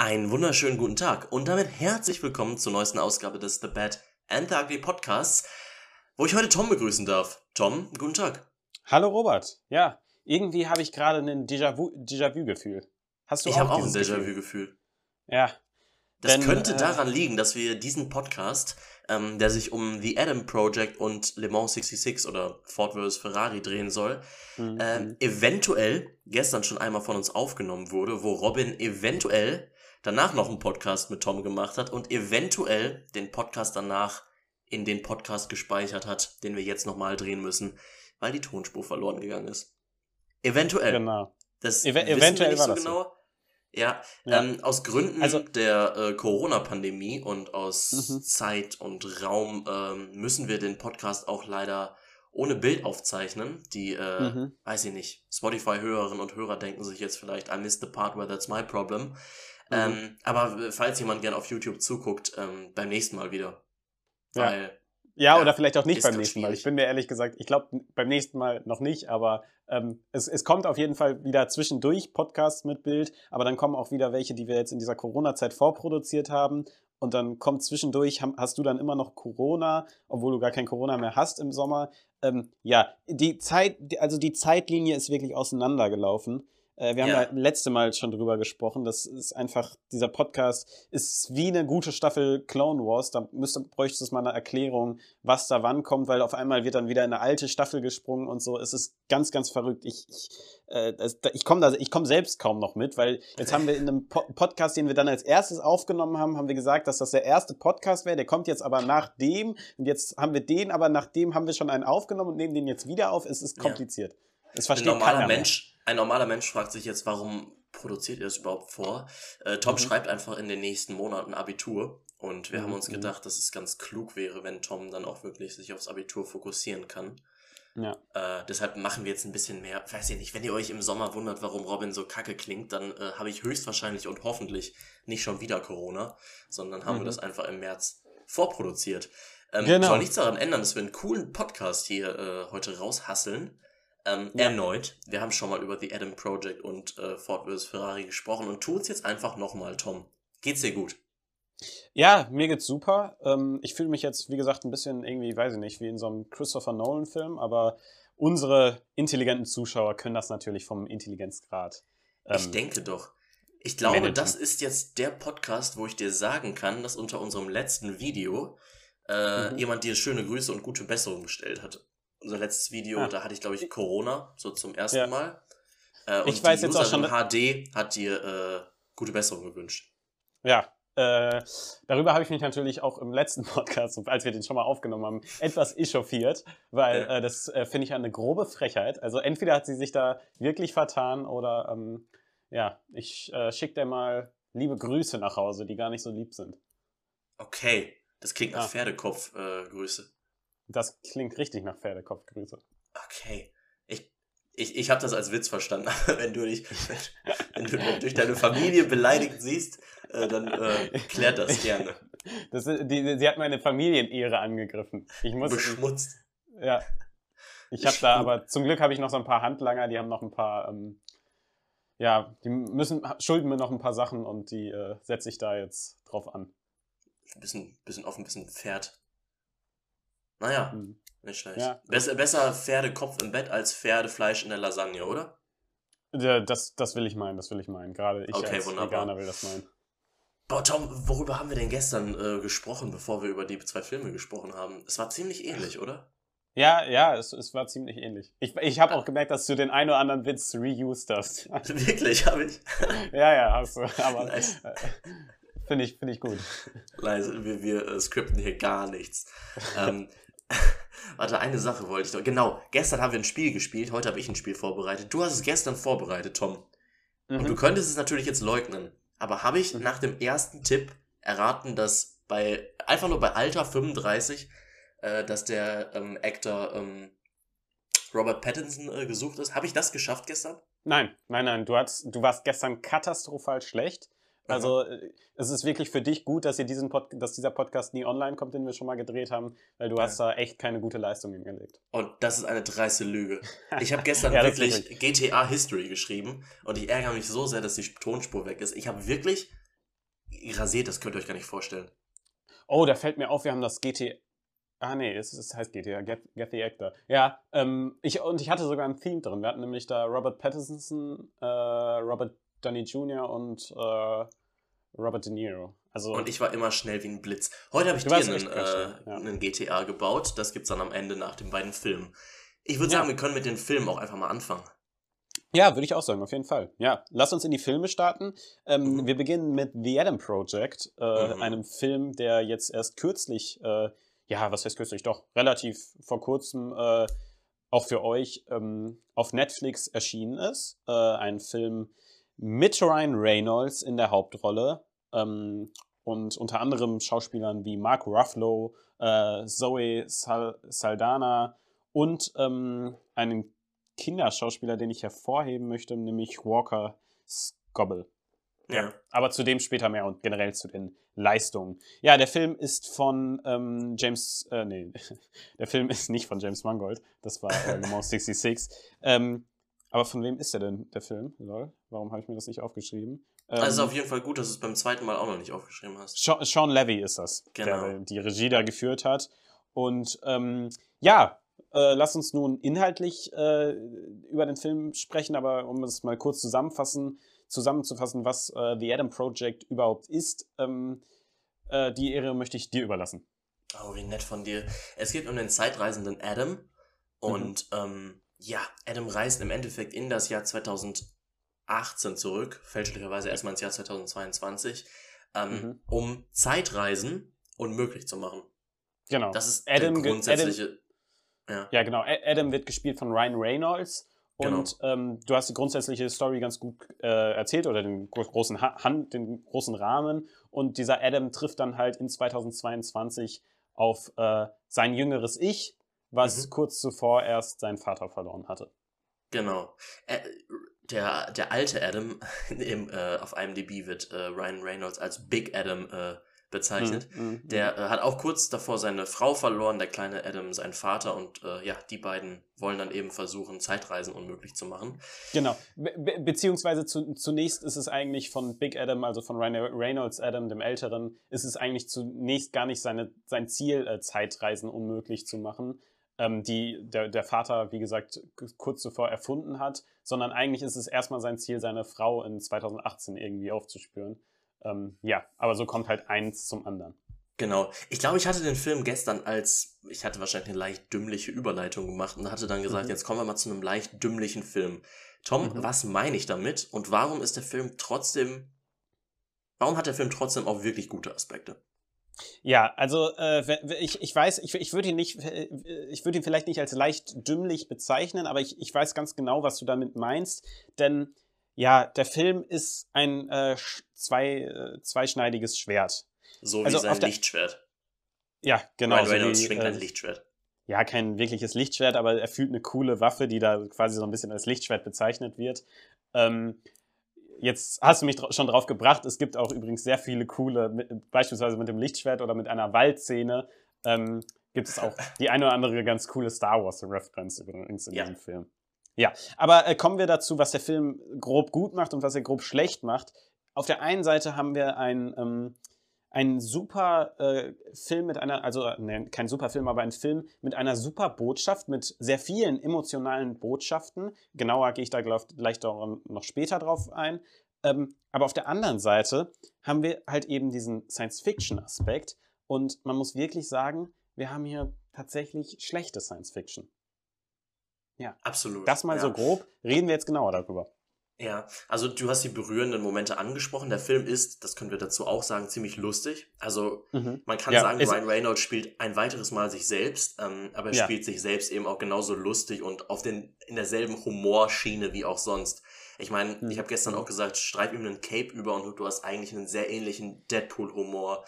Einen wunderschönen guten Tag und damit herzlich willkommen zur neuesten Ausgabe des The Bad and the Ugly Podcasts, wo ich heute Tom begrüßen darf. Tom, guten Tag. Hallo Robert. Ja, irgendwie habe ich gerade ein Déjà-vu-Gefühl. Hast du ich habe auch ein Déjà-vu-Gefühl. Ja. Das denn, könnte äh, daran liegen, dass wir diesen Podcast, ähm, der sich um The Adam Project und Le Mans 66 oder Ford vs. Ferrari drehen soll, mhm. äh, eventuell gestern schon einmal von uns aufgenommen wurde, wo Robin eventuell danach noch einen Podcast mit Tom gemacht hat und eventuell den Podcast danach in den Podcast gespeichert hat, den wir jetzt nochmal drehen müssen, weil die Tonspur verloren gegangen ist. Eventuell. Genau. Das Ev eventuell wir nicht so genau. So. Ja, ja. Ähm, aus Gründen also, der äh, Corona-Pandemie und aus mhm. Zeit und Raum ähm, müssen wir den Podcast auch leider ohne Bild aufzeichnen. Die, äh, mhm. weiß ich nicht, Spotify-Hörerinnen und Hörer denken sich jetzt vielleicht, I missed the part where that's my problem. Mhm. Ähm, aber falls jemand gern auf YouTube zuguckt, ähm, beim nächsten Mal wieder. Weil, ja. ja, oder vielleicht auch nicht beim nächsten Mal. Ich bin mir ehrlich gesagt, ich glaube beim nächsten Mal noch nicht, aber ähm, es, es kommt auf jeden Fall wieder zwischendurch Podcasts mit Bild, aber dann kommen auch wieder welche, die wir jetzt in dieser Corona-Zeit vorproduziert haben. Und dann kommt zwischendurch, hast du dann immer noch Corona, obwohl du gar kein Corona mehr hast im Sommer. Ähm, ja, die Zeit, also die Zeitlinie ist wirklich auseinandergelaufen. Äh, wir haben ja. ja letzte Mal schon drüber gesprochen. Das ist einfach, dieser Podcast ist wie eine gute Staffel Clone Wars. Da müsste, bräuchte es mal eine Erklärung, was da wann kommt, weil auf einmal wird dann wieder in eine alte Staffel gesprungen und so. Es ist ganz, ganz verrückt. Ich, ich, äh, ich komme komme selbst kaum noch mit, weil jetzt haben wir in einem po Podcast, den wir dann als erstes aufgenommen haben, haben wir gesagt, dass das der erste Podcast wäre. Der kommt jetzt aber nach dem und jetzt haben wir den, aber nach dem haben wir schon einen aufgenommen und nehmen den jetzt wieder auf. Es ist kompliziert. Ja. Es versteht ein normaler Mensch, ein normaler Mensch fragt sich jetzt, warum produziert ihr das überhaupt vor? Äh, Tom mhm. schreibt einfach in den nächsten Monaten Abitur und wir mhm. haben uns mhm. gedacht, dass es ganz klug wäre, wenn Tom dann auch wirklich sich aufs Abitur fokussieren kann. Ja. Äh, deshalb machen wir jetzt ein bisschen mehr. Weiß ich nicht, wenn ihr euch im Sommer wundert, warum Robin so kacke klingt, dann äh, habe ich höchstwahrscheinlich und hoffentlich nicht schon wieder Corona, sondern haben mhm. wir das einfach im März vorproduziert. Ähm, genau. Soll nichts daran ändern, dass wir einen coolen Podcast hier äh, heute raushasseln. Ähm, ja. Erneut. Wir haben schon mal über The Adam Project und äh, Ford vs. Ferrari gesprochen und tun's jetzt einfach nochmal, Tom. Geht's dir gut? Ja, mir geht's super. Ähm, ich fühle mich jetzt, wie gesagt, ein bisschen irgendwie, weiß ich nicht, wie in so einem Christopher Nolan-Film, aber unsere intelligenten Zuschauer können das natürlich vom Intelligenzgrad. Ähm, ich denke doch. Ich glaube, managen. das ist jetzt der Podcast, wo ich dir sagen kann, dass unter unserem letzten Video äh, mhm. jemand dir schöne Grüße und gute Besserung bestellt hat unser letztes Video, ah. da hatte ich, glaube ich, Corona, so zum ersten ja. Mal. Äh, und ich weiß jetzt auch schon. HD hat dir äh, gute Besserung gewünscht. Ja, äh, darüber habe ich mich natürlich auch im letzten Podcast, als wir den schon mal aufgenommen haben, etwas echauffiert, weil ja. äh, das äh, finde ich eine grobe Frechheit. Also entweder hat sie sich da wirklich vertan oder ähm, ja, ich äh, schicke dir mal liebe Grüße nach Hause, die gar nicht so lieb sind. Okay, das klingt nach ah. Pferdekopf-Grüße. Das klingt richtig nach Pferdekopfgrüße. Okay. Ich, ich, ich habe das als Witz verstanden, wenn du dich wenn du durch deine Familie beleidigt siehst, äh, dann äh, klärt das gerne. Das, die, sie hat meine Familienehre angegriffen. Ich muss, Beschmutzt. Ich, ja. Ich habe da aber, zum Glück habe ich noch so ein paar Handlanger, die haben noch ein paar, ähm, ja, die müssen, schulden mir noch ein paar Sachen und die äh, setze ich da jetzt drauf an. Ein bisschen, bisschen auf ein bisschen Pferd naja, hm. nicht schlecht. Ja. Besser, besser Pferdekopf im Bett als Pferdefleisch in der Lasagne, oder? Ja, das, das will ich meinen, das will ich meinen. Gerade ich okay, als wunderbar. Veganer will das meinen. Boah, Tom, worüber haben wir denn gestern äh, gesprochen, bevor wir über die zwei Filme gesprochen haben? Es war ziemlich ähnlich, oder? Ja, ja, es, es war ziemlich ähnlich. Ich, ich habe auch gemerkt, dass du den einen oder anderen Witz reused hast. Wirklich, habe ich? ja, ja, hast du. Aber nice. äh, finde ich, find ich gut. Leise, wir, wir äh, skripten hier gar nichts. ähm, Warte, eine Sache wollte ich doch. Genau, gestern haben wir ein Spiel gespielt, heute habe ich ein Spiel vorbereitet. Du hast es gestern vorbereitet, Tom. Mhm. Und du könntest es natürlich jetzt leugnen. Aber habe ich mhm. nach dem ersten Tipp erraten, dass bei, einfach nur bei Alter 35, äh, dass der ähm, Actor ähm, Robert Pattinson äh, gesucht ist? Habe ich das geschafft gestern? Nein, nein, nein. Du, hast, du warst gestern katastrophal schlecht. Also äh, es ist wirklich für dich gut, dass, ihr diesen Pod dass dieser Podcast nie online kommt, den wir schon mal gedreht haben, weil du ja. hast da echt keine gute Leistung hingelegt. Und das ist eine dreiste Lüge. Ich habe gestern ja, wirklich GTA History geschrieben und ich ärgere mich so sehr, dass die Tonspur weg ist. Ich habe wirklich rasiert, das könnt ihr euch gar nicht vorstellen. Oh, da fällt mir auf, wir haben das GTA. Ah, nee, es, es heißt GTA, Get, Get the Actor. Ja, ähm, ich, und ich hatte sogar ein Theme drin. Wir hatten nämlich da Robert Pattinson, äh, Robert Downey Jr. und äh, Robert De Niro. Also, und ich war immer schnell wie ein Blitz. Heute habe ich dir einen, äh, ja. einen, GTA gebaut. Das gibt es dann am Ende nach den beiden Filmen. Ich würde sagen, ja. wir können mit den Filmen auch einfach mal anfangen. Ja, würde ich auch sagen, auf jeden Fall. Ja, lass uns in die Filme starten. Ähm, mhm. Wir beginnen mit The Adam Project, äh, mhm. einem Film, der jetzt erst kürzlich, äh, ja, was heißt kürzlich, doch relativ vor kurzem äh, auch für euch ähm, auf Netflix erschienen ist. Äh, ein Film mit Ryan Reynolds in der Hauptrolle ähm, und unter anderem Schauspielern wie Mark Ruffalo, äh, Zoe Sal Saldana und ähm, einen Kinderschauspieler, den ich hervorheben möchte, nämlich Walker Scobble. Ja. Aber zu dem später mehr und generell zu den Leistungen. Ja, der Film ist von ähm, James, äh, nee, der Film ist nicht von James Mangold, das war äh, Le Mans 66. Ähm, aber von wem ist der denn, der Film? Lol. Warum habe ich mir das nicht aufgeschrieben? Ähm, also auf jeden Fall gut, dass du es beim zweiten Mal auch noch nicht aufgeschrieben hast. Sean, Sean Levy ist das, genau. der die Regie da geführt hat. Und ähm, ja, äh, lass uns nun inhaltlich äh, über den Film sprechen, aber um es mal kurz zusammenfassen, zusammenzufassen, was äh, The Adam Project überhaupt ist, ähm, äh, die Ehre möchte ich dir überlassen. Oh, wie nett von dir. Es geht um den zeitreisenden Adam und mhm. ähm, ja, Adam reist im Endeffekt in das Jahr 2018 zurück, fälschlicherweise erstmal ins Jahr 2022, ähm, mhm. um Zeitreisen unmöglich zu machen. Genau. Das ist Adam, der grundsätzliche. Adam, ja. ja, genau. Adam wird gespielt von Ryan Reynolds. Und genau. ähm, du hast die grundsätzliche Story ganz gut äh, erzählt oder den großen, Hand, den großen Rahmen. Und dieser Adam trifft dann halt in 2022 auf äh, sein jüngeres Ich, was mhm. kurz zuvor erst seinen Vater verloren hatte. Genau. Äh, der, der alte Adam im, äh, auf IMDb wird äh, Ryan Reynolds als Big Adam äh, bezeichnet. Mhm, mhm, der äh, hat auch kurz davor seine Frau verloren, der kleine Adam seinen Vater und äh, ja, die beiden wollen dann eben versuchen, Zeitreisen unmöglich zu machen. Genau, Be beziehungsweise zu, zunächst ist es eigentlich von Big Adam, also von Reynolds Adam, dem Älteren, ist es eigentlich zunächst gar nicht seine, sein Ziel, äh, Zeitreisen unmöglich zu machen, ähm, die der, der Vater, wie gesagt, kurz zuvor erfunden hat, sondern eigentlich ist es erstmal sein Ziel, seine Frau in 2018 irgendwie aufzuspüren. Ähm, ja, aber so kommt halt eins zum anderen. Genau. Ich glaube, ich hatte den Film gestern als, ich hatte wahrscheinlich eine leicht dümmliche Überleitung gemacht und hatte dann gesagt, mhm. jetzt kommen wir mal zu einem leicht dümmlichen Film. Tom, mhm. was meine ich damit und warum ist der Film trotzdem, warum hat der Film trotzdem auch wirklich gute Aspekte? Ja, also äh, ich, ich weiß, ich, ich würde ihn nicht, äh, ich würde ihn vielleicht nicht als leicht dümmlich bezeichnen, aber ich, ich weiß ganz genau, was du damit meinst, denn ja, der Film ist ein äh, zwei, äh, zweischneidiges Schwert. So wie also sein Lichtschwert. Ja, genau. Ryan Reynolds so schwingt ein äh, Lichtschwert. Ja, kein wirkliches Lichtschwert, aber er fühlt eine coole Waffe, die da quasi so ein bisschen als Lichtschwert bezeichnet wird. Ähm, jetzt hast du mich schon drauf gebracht. Es gibt auch übrigens sehr viele coole, mit, beispielsweise mit dem Lichtschwert oder mit einer Waldszene, ähm, gibt es auch die eine oder andere ganz coole Star Wars-Referenz übrigens in ja. diesem Film. Ja, aber äh, kommen wir dazu, was der Film grob gut macht und was er grob schlecht macht. Auf der einen Seite haben wir ein, ähm, einen super äh, Film mit einer, also ne, kein super Film, aber ein Film mit einer super Botschaft, mit sehr vielen emotionalen Botschaften. Genauer gehe ich da gleich noch später drauf ein. Ähm, aber auf der anderen Seite haben wir halt eben diesen Science-Fiction-Aspekt und man muss wirklich sagen, wir haben hier tatsächlich schlechte Science-Fiction. Ja. Absolut. Das mal ja. so grob. Reden wir jetzt genauer darüber. Ja, also du hast die berührenden Momente angesprochen. Der Film ist, das können wir dazu auch sagen, ziemlich lustig. Also mhm. man kann ja, sagen, Ryan Reynolds spielt ein weiteres Mal sich selbst, ähm, aber er ja. spielt sich selbst eben auch genauso lustig und auf den in derselben Humorschiene wie auch sonst. Ich meine, mhm. ich habe gestern auch gesagt, streib ihm einen Cape über und du hast eigentlich einen sehr ähnlichen Deadpool-Humor.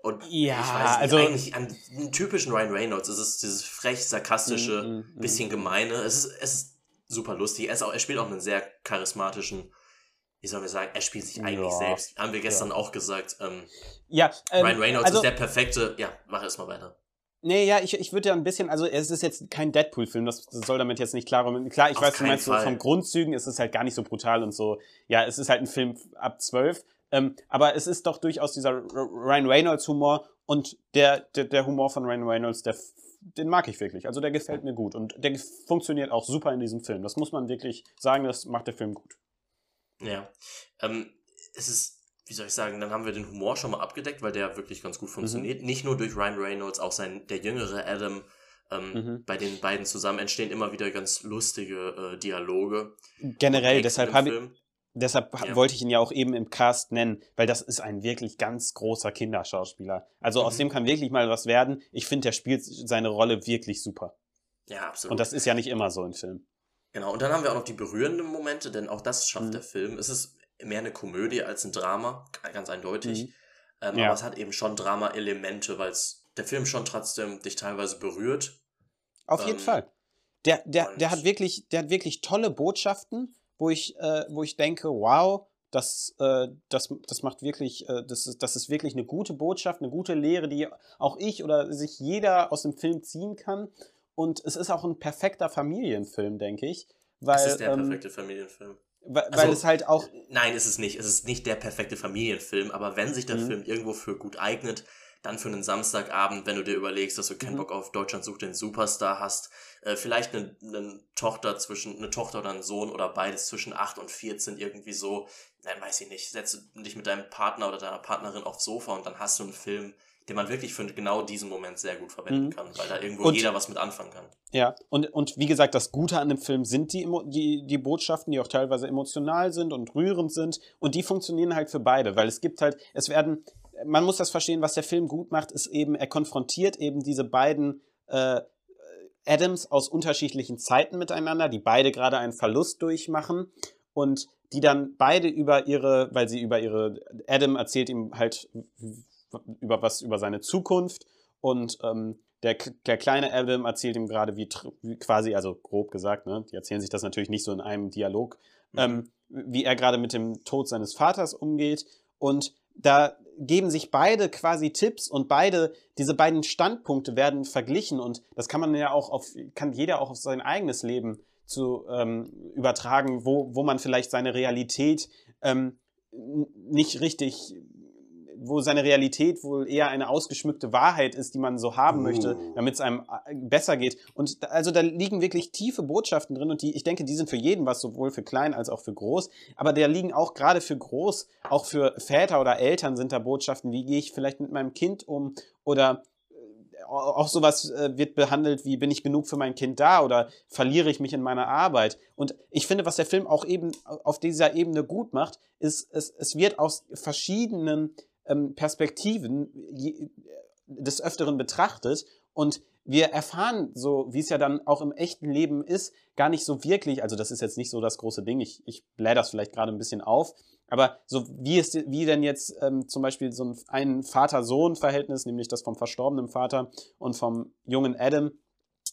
Und ja, ich weiß nicht, also eigentlich an typischen Ryan Reynolds ist es dieses frech, sarkastische, mm, mm, bisschen gemeine. Es ist, es ist super lustig. Er, ist auch, er spielt auch einen sehr charismatischen, wie sollen wir sagen, er spielt sich eigentlich ja, selbst. Haben wir gestern ja. auch gesagt. Ähm, ja, ähm, Ryan Reynolds also, ist der perfekte. Ja, mach erst mal weiter. Nee, ja, ich, ich würde ja ein bisschen, also es ist jetzt kein Deadpool-Film, das, das soll damit jetzt nicht klar Klar, ich Auf weiß, du meinst, so vom Grundzügen ist es halt gar nicht so brutal und so. Ja, es ist halt ein Film ab zwölf, Ähm, aber es ist doch durchaus dieser Ryan Reynolds Humor und der, der, der Humor von Ryan Reynolds, der, den mag ich wirklich. Also der gefällt mir gut und der funktioniert auch super in diesem Film. Das muss man wirklich sagen, das macht der Film gut. Ja. Ähm, es ist, wie soll ich sagen, dann haben wir den Humor schon mal abgedeckt, weil der wirklich ganz gut funktioniert. Mhm. Nicht nur durch Ryan Reynolds, auch sein, der jüngere Adam. Ähm, mhm. Bei den beiden zusammen entstehen immer wieder ganz lustige äh, Dialoge. Generell, deshalb habe ich, deshalb ja. wollte ich ihn ja auch eben im Cast nennen, weil das ist ein wirklich ganz großer Kinderschauspieler. Also mhm. aus dem kann wirklich mal was werden. Ich finde, der spielt seine Rolle wirklich super. Ja, absolut. Und das ist ja nicht immer so im Film. Genau, und dann haben wir auch noch die berührenden Momente, denn auch das schafft mhm. der Film. Es ist mehr eine Komödie als ein Drama, ganz eindeutig. Mhm. Ähm, ja. Aber es hat eben schon Drama-Elemente, weil der Film schon trotzdem dich teilweise berührt. Auf ähm, jeden Fall. Der, der, der, hat wirklich, der hat wirklich tolle Botschaften, wo ich, äh, wo ich denke, wow, das, äh, das, das macht wirklich, äh, das, ist, das ist wirklich eine gute Botschaft, eine gute Lehre, die auch ich oder sich jeder aus dem Film ziehen kann. Und es ist auch ein perfekter Familienfilm, denke ich. Weil, es ist der ähm, perfekte Familienfilm. Weil, also, weil, es halt auch. Nein, ist es nicht. Es ist nicht der perfekte Familienfilm, aber wenn sich der mhm. Film irgendwo für gut eignet, dann für einen Samstagabend, wenn du dir überlegst, dass du keinen mhm. Bock auf Deutschland sucht den Superstar hast, äh, vielleicht eine, eine, Tochter zwischen, eine Tochter oder einen Sohn oder beides zwischen 8 und 14 irgendwie so, dann weiß ich nicht, setze dich mit deinem Partner oder deiner Partnerin aufs Sofa und dann hast du einen Film, den man wirklich für genau diesen Moment sehr gut verwenden mhm. kann, weil da irgendwo und, jeder was mit anfangen kann. Ja, und, und wie gesagt, das Gute an dem Film sind die, die, die Botschaften, die auch teilweise emotional sind und rührend sind und die funktionieren halt für beide, weil es gibt halt, es werden, man muss das verstehen, was der Film gut macht, ist eben, er konfrontiert eben diese beiden äh, Adams aus unterschiedlichen Zeiten miteinander, die beide gerade einen Verlust durchmachen und die dann beide über ihre, weil sie über ihre, Adam erzählt ihm halt über was über seine Zukunft und ähm, der, der kleine Adam erzählt ihm gerade, wie, wie, quasi, also grob gesagt, ne, die erzählen sich das natürlich nicht so in einem Dialog, mhm. ähm, wie er gerade mit dem Tod seines Vaters umgeht. Und da geben sich beide quasi Tipps und beide, diese beiden Standpunkte werden verglichen und das kann man ja auch auf, kann jeder auch auf sein eigenes Leben zu ähm, übertragen, wo, wo man vielleicht seine Realität ähm, nicht richtig wo seine Realität wohl eher eine ausgeschmückte Wahrheit ist, die man so haben möchte, oh. damit es einem äh, besser geht. Und da, also da liegen wirklich tiefe Botschaften drin und die, ich denke, die sind für jeden was, sowohl für klein als auch für groß. Aber da liegen auch gerade für groß, auch für Väter oder Eltern sind da Botschaften, wie gehe ich vielleicht mit meinem Kind um oder äh, auch sowas äh, wird behandelt, wie bin ich genug für mein Kind da oder verliere ich mich in meiner Arbeit. Und ich finde, was der Film auch eben auf dieser Ebene gut macht, ist, es, es wird aus verschiedenen ähm, Perspektiven je, des Öfteren betrachtet. Und wir erfahren so, wie es ja dann auch im echten Leben ist, gar nicht so wirklich, also das ist jetzt nicht so das große Ding, ich, ich blähe das vielleicht gerade ein bisschen auf, aber so wie es, wie denn jetzt ähm, zum Beispiel so ein, ein Vater-Sohn-Verhältnis, nämlich das vom verstorbenen Vater und vom jungen Adam,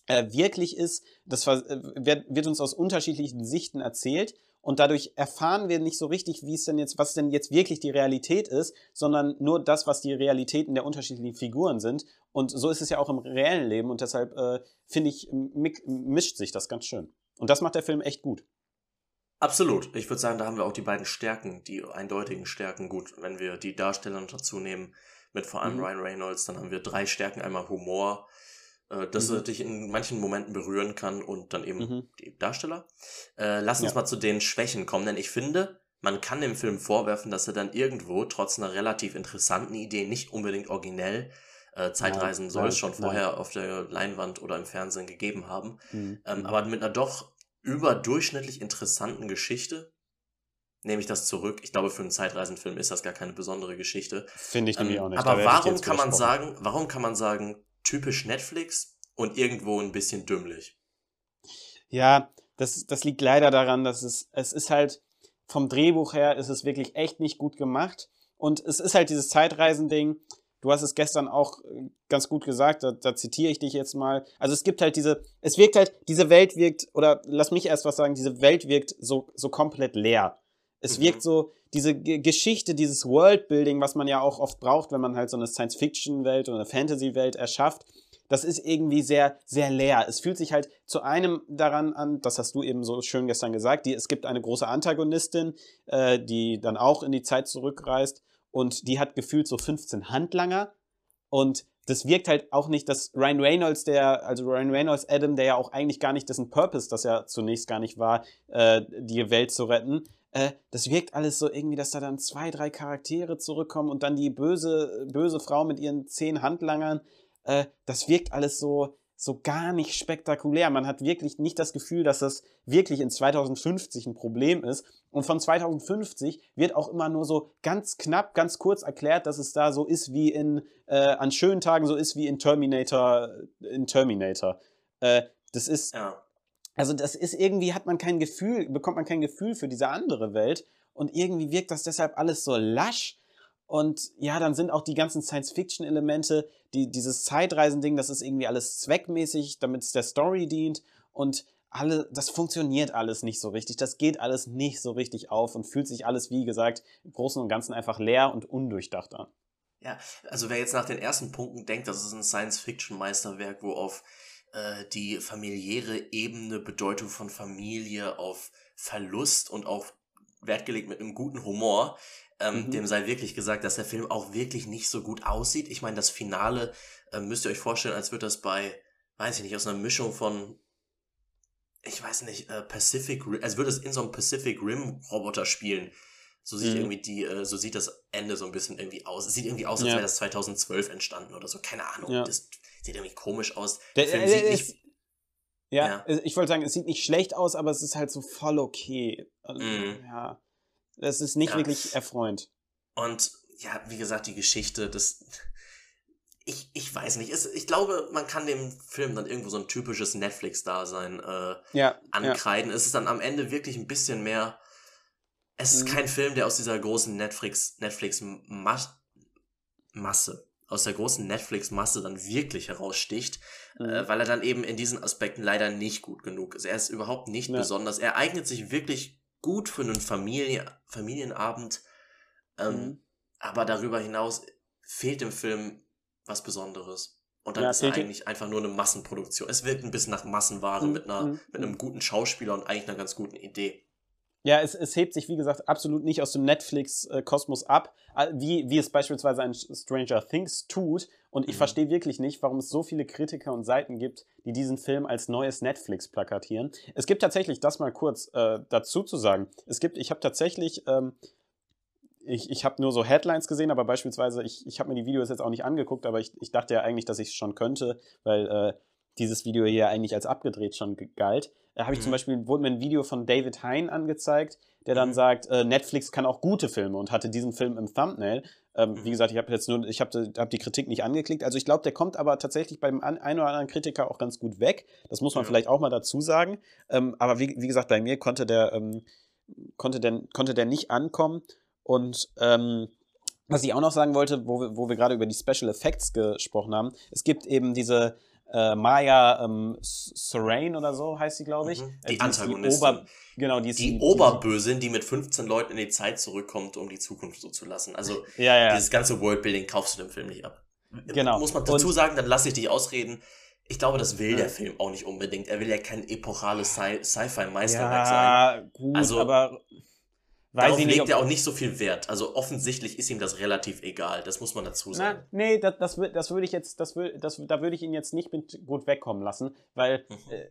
äh, wirklich ist, das äh, wird, wird uns aus unterschiedlichen Sichten erzählt und dadurch erfahren wir nicht so richtig, wie es denn jetzt, was denn jetzt wirklich die Realität ist, sondern nur das, was die Realitäten der unterschiedlichen Figuren sind. Und so ist es ja auch im reellen Leben und deshalb äh, finde ich, mischt sich das ganz schön. Und das macht der Film echt gut. Absolut. Ich würde sagen, da haben wir auch die beiden Stärken, die eindeutigen Stärken. Gut, wenn wir die Darsteller noch dazu nehmen, mit vor allem mhm. Ryan Reynolds, dann haben wir drei Stärken. Einmal Humor, äh, dass mhm. er dich in manchen Momenten berühren kann und dann eben mhm. die Darsteller. Äh, lass uns ja. mal zu den Schwächen kommen, denn ich finde, man kann dem Film vorwerfen, dass er dann irgendwo trotz einer relativ interessanten Idee, nicht unbedingt originell, äh, Zeitreisen ja, soll es schon vorher nein. auf der Leinwand oder im Fernsehen gegeben haben, mhm. ähm, mhm. aber mit einer doch überdurchschnittlich interessanten Geschichte, nehme ich das zurück. Ich glaube, für einen Zeitreisenfilm ist das gar keine besondere Geschichte. Finde ich nämlich ähm, auch nicht. Aber warum kann man sagen, warum kann man sagen, typisch Netflix und irgendwo ein bisschen dümmlich. Ja, das, das liegt leider daran, dass es, es ist halt vom Drehbuch her ist es wirklich echt nicht gut gemacht. Und es ist halt dieses Zeitreisending. Du hast es gestern auch äh, ganz gut gesagt, da, da zitiere ich dich jetzt mal. Also es gibt halt diese, es wirkt halt, diese Welt wirkt, oder lass mich erst was sagen, diese Welt wirkt so, so komplett leer. Es mhm. wirkt so, diese G Geschichte, dieses Worldbuilding, was man ja auch oft braucht, wenn man halt so eine Science-Fiction-Welt oder eine Fantasy-Welt erschafft, das ist irgendwie sehr, sehr leer. Es fühlt sich halt zu einem daran an, das hast du eben so schön gestern gesagt, die, es gibt eine große Antagonistin, äh, die dann auch in die Zeit zurückreist und die hat gefühlt so 15 Handlanger und das wirkt halt auch nicht, dass Ryan Reynolds, der, also Ryan Reynolds Adam, der ja auch eigentlich gar nicht dessen Purpose, das ja zunächst gar nicht war, äh, die Welt zu retten, äh, das wirkt alles so irgendwie, dass da dann zwei, drei Charaktere zurückkommen und dann die böse, böse Frau mit ihren zehn Handlangern. Äh, das wirkt alles so, so gar nicht spektakulär. Man hat wirklich nicht das Gefühl, dass das wirklich in 2050 ein Problem ist. Und von 2050 wird auch immer nur so ganz knapp, ganz kurz erklärt, dass es da so ist wie in, äh, an schönen Tagen so ist wie in Terminator, in Terminator. Äh, das ist, ja. Also das ist irgendwie, hat man kein Gefühl, bekommt man kein Gefühl für diese andere Welt. Und irgendwie wirkt das deshalb alles so lasch und ja, dann sind auch die ganzen Science-Fiction-Elemente, die, dieses Zeitreisen-Ding, das ist irgendwie alles zweckmäßig, damit es der Story dient. Und alle, das funktioniert alles nicht so richtig. Das geht alles nicht so richtig auf und fühlt sich alles, wie gesagt, im Großen und Ganzen einfach leer und undurchdacht an. Ja, also wer jetzt nach den ersten Punkten denkt, das ist ein Science-Fiction-Meisterwerk, wo auf äh, die familiäre Ebene, Bedeutung von Familie, auf Verlust und auch Wert gelegt mit einem guten Humor, ähm, mhm. Dem sei wirklich gesagt, dass der Film auch wirklich nicht so gut aussieht. Ich meine, das Finale äh, müsst ihr euch vorstellen, als würde das bei, weiß ich nicht, aus einer Mischung von, ich weiß nicht, äh, Pacific Rim, als würde es in so einem Pacific Rim Roboter spielen. So sieht mhm. irgendwie die, äh, so sieht das Ende so ein bisschen irgendwie aus. Es sieht irgendwie aus, als ja. wäre das 2012 entstanden oder so. Keine Ahnung. Ja. Das sieht irgendwie komisch aus. Der, der Film äh, sieht nicht. Ja, ja, ich wollte sagen, es sieht nicht schlecht aus, aber es ist halt so voll okay. Also, mhm. Ja. Das ist nicht ja. wirklich erfreuend. Und ja, wie gesagt, die Geschichte, das. Ich, ich weiß nicht. Es, ich glaube, man kann dem Film dann irgendwo so ein typisches Netflix-Dasein äh, ja, ankreiden. Es ist dann am Ende wirklich ein bisschen mehr. Es ist mhm. kein Film, der aus dieser großen Netflix, Netflix-Masse, aus der großen Netflix-Masse dann wirklich heraussticht, äh, mhm. äh, weil er dann eben in diesen Aspekten leider nicht gut genug ist. Er ist überhaupt nicht ja. besonders. Er eignet sich wirklich gut für einen Familie, Familienabend. Ähm, mhm. Aber darüber hinaus fehlt dem Film was Besonderes. Und dann ja, ist er eigentlich einfach nur eine Massenproduktion. Es wirkt ein bisschen nach Massenware mhm. mit, einer, mhm. mit einem guten Schauspieler und eigentlich einer ganz guten Idee. Ja, es, es hebt sich, wie gesagt, absolut nicht aus dem Netflix-Kosmos ab, wie, wie es beispielsweise ein Stranger Things tut. Und ich mhm. verstehe wirklich nicht, warum es so viele Kritiker und Seiten gibt, die diesen Film als neues Netflix plakatieren. Es gibt tatsächlich, das mal kurz äh, dazu zu sagen, es gibt, ich habe tatsächlich, ähm, ich, ich habe nur so Headlines gesehen, aber beispielsweise, ich, ich habe mir die Videos jetzt auch nicht angeguckt, aber ich, ich dachte ja eigentlich, dass ich es schon könnte, weil äh, dieses Video hier eigentlich als abgedreht schon galt. Da habe ich mhm. zum Beispiel, wurde mir ein Video von David Hein angezeigt, der dann mhm. sagt, äh, Netflix kann auch gute Filme und hatte diesen Film im Thumbnail. Ähm, mhm. Wie gesagt, ich habe jetzt nur, ich habe hab die Kritik nicht angeklickt. Also ich glaube, der kommt aber tatsächlich beim einen oder anderen Kritiker auch ganz gut weg. Das muss man ja. vielleicht auch mal dazu sagen. Ähm, aber wie, wie, gesagt, bei mir konnte der, ähm, konnte der, konnte der nicht ankommen. Und ähm, was ich auch noch sagen wollte, wo wir, wo wir gerade über die Special Effects gesprochen haben, es gibt eben diese äh, Maya ähm, Serene oder so heißt sie, glaube ich. Mhm. Die, äh, die Antagonistin. Die Ober, genau, die, die, die Oberbösin, die mit 15 Leuten in die Zeit zurückkommt, um die Zukunft so zu lassen. Also ja, ja. dieses ganze Worldbuilding kaufst du dem Film nicht ab. Genau. Muss man dazu sagen, dann lasse ich dich ausreden. Ich glaube, das will der Film auch nicht unbedingt. Er will ja kein epochales Sci-Fi-Meisterwerk ja, sein. Gut, also, aber Weiß Darauf nicht, legt er auch nicht so viel Wert. Also offensichtlich ist ihm das relativ egal. Das muss man dazu sagen. Na, nee, das, das, das würde ich jetzt, das, das, da würde ich ihn jetzt nicht mit gut wegkommen lassen, weil mhm. äh,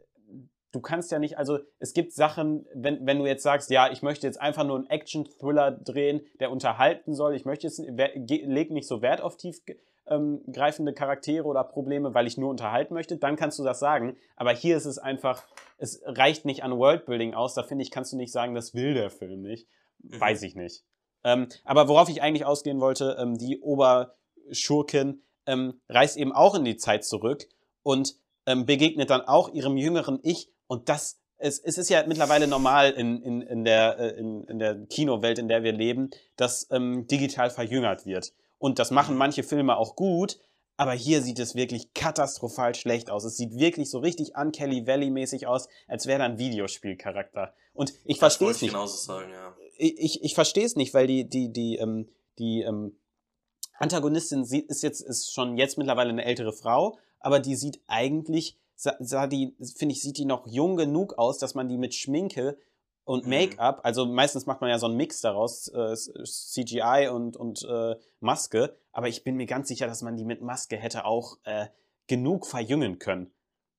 du kannst ja nicht, also es gibt Sachen, wenn, wenn du jetzt sagst, ja, ich möchte jetzt einfach nur einen Action-Thriller drehen, der unterhalten soll, ich möchte jetzt, leg nicht so Wert auf tiefgreifende ähm, Charaktere oder Probleme, weil ich nur unterhalten möchte, dann kannst du das sagen. Aber hier ist es einfach, es reicht nicht an Worldbuilding aus, da finde ich, kannst du nicht sagen, das will der Film nicht. Mhm. Weiß ich nicht. Ähm, aber worauf ich eigentlich ausgehen wollte, ähm, die Oberschurkin ähm, reist eben auch in die Zeit zurück und ähm, begegnet dann auch ihrem jüngeren Ich. Und das, es, es ist ja mittlerweile normal in, in, in, der, äh, in, in der Kinowelt, in der wir leben, dass ähm, digital verjüngert wird. Und das machen mhm. manche Filme auch gut, aber hier sieht es wirklich katastrophal schlecht aus. Es sieht wirklich so richtig Unkelly Valley-mäßig aus, als wäre da ein Videospielcharakter. Und ich verstehe es nicht. Genauso sagen, ja ich, ich verstehe es nicht, weil die, die, die, ähm, die ähm, Antagonistin ist jetzt ist schon jetzt mittlerweile eine ältere Frau, aber die sieht eigentlich, sah die, finde ich, sieht die noch jung genug aus, dass man die mit Schminke und mhm. Make-up, also meistens macht man ja so einen Mix daraus, äh, CGI und, und äh, Maske, aber ich bin mir ganz sicher, dass man die mit Maske hätte auch äh, genug verjüngen können.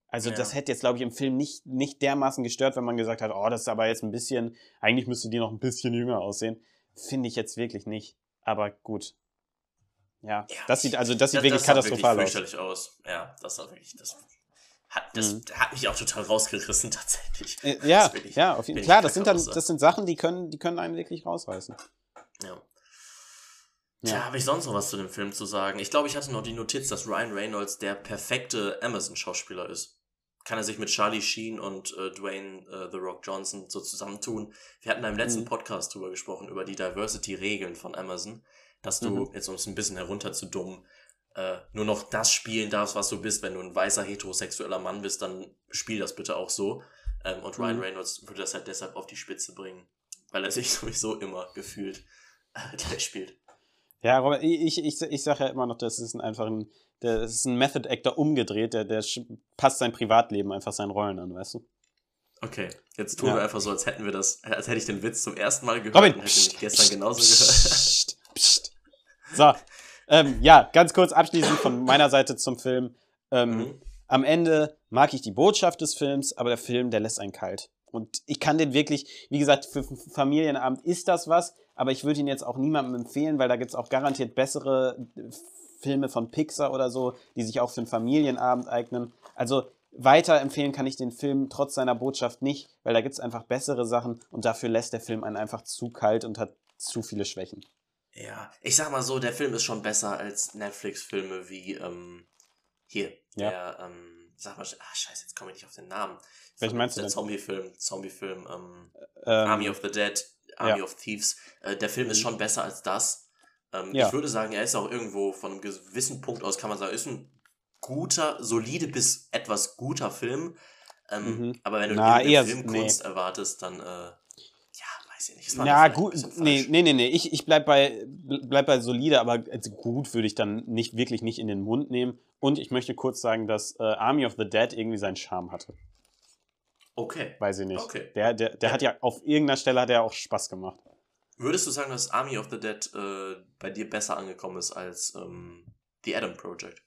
Also ja. das hätte jetzt, glaube ich, im Film nicht, nicht dermaßen gestört, wenn man gesagt hat, oh, das ist aber jetzt ein bisschen, eigentlich müsste die noch ein bisschen jünger aussehen. Finde ich jetzt wirklich nicht. Aber gut. Ja, ja das sieht also das sieht das, wirklich das katastrophal wirklich aus. aus. Ja, das war wirklich das hat, das mhm. hat mich auch total rausgerissen tatsächlich. Äh, ja, ich, ja, auf jeden Fall. Klar, das sind dann das sind Sachen, die können die können einen wirklich rausreißen. Ja. Tja, habe ich sonst noch was zu dem Film zu sagen? Ich glaube, ich hatte noch die Notiz, dass Ryan Reynolds der perfekte Amazon-Schauspieler ist. Kann er sich mit Charlie Sheen und äh, Dwayne äh, The Rock Johnson so zusammentun? Wir hatten im letzten mhm. Podcast drüber gesprochen, über die Diversity-Regeln von Amazon, dass du, mhm. jetzt um es ein bisschen herunterzudummen, äh, nur noch das spielen darfst, was du bist. Wenn du ein weißer heterosexueller Mann bist, dann spiel das bitte auch so. Ähm, und Ryan mhm. Reynolds würde das halt deshalb auf die Spitze bringen, weil er sich sowieso immer gefühlt äh, gleich spielt. Ja, Robert, ich, ich, ich sage ja immer noch, das ist ein, einfach ein, das ist ein Method Actor umgedreht, der, der passt sein Privatleben einfach seinen Rollen an, weißt du? Okay, jetzt tun ja. wir einfach so, als hätten wir das, als hätte ich den Witz zum ersten Mal gehört Robin, und hätte pst, mich gestern pst, genauso pst, gehört. Pst, so, ähm, ja, ganz kurz abschließend von meiner Seite zum Film. Ähm, mhm. Am Ende mag ich die Botschaft des Films, aber der Film, der lässt einen kalt. Und ich kann den wirklich, wie gesagt, für Familienabend ist das was, aber ich würde ihn jetzt auch niemandem empfehlen, weil da gibt es auch garantiert bessere äh, Filme von Pixar oder so, die sich auch für einen Familienabend eignen. Also weiterempfehlen kann ich den Film trotz seiner Botschaft nicht, weil da gibt es einfach bessere Sachen und dafür lässt der Film einen einfach zu kalt und hat zu viele Schwächen. Ja, ich sag mal so, der Film ist schon besser als Netflix-Filme wie ähm, hier, ja. der, ähm, sag mal, ah scheiße, jetzt komme ich nicht auf den Namen. Welchen meinst du der Zombie-Film, Zombie-Film, ähm, ähm, Army of the Dead, Army ja. of Thieves. Äh, der Film ist mhm. schon besser als das. Ähm, ja. Ich würde sagen, er ist auch irgendwo von einem gewissen Punkt aus, kann man sagen, ist ein guter, solide bis etwas guter Film. Ähm, mhm. Aber wenn du Na, eher, Filmkunst nee. erwartest, dann äh, weiß ich nicht. Ja, gut. Nee, nee, nee, nee. Ich, ich bleib bei, bleib bei solide, aber gut würde ich dann nicht wirklich nicht in den Mund nehmen. Und ich möchte kurz sagen, dass äh, Army of the Dead irgendwie seinen Charme hatte. Okay. Weiß ich nicht. Okay. Der, der, der ja. hat ja auf irgendeiner Stelle hat er auch Spaß gemacht. Würdest du sagen, dass Army of the Dead äh, bei dir besser angekommen ist als ähm, The Adam Project?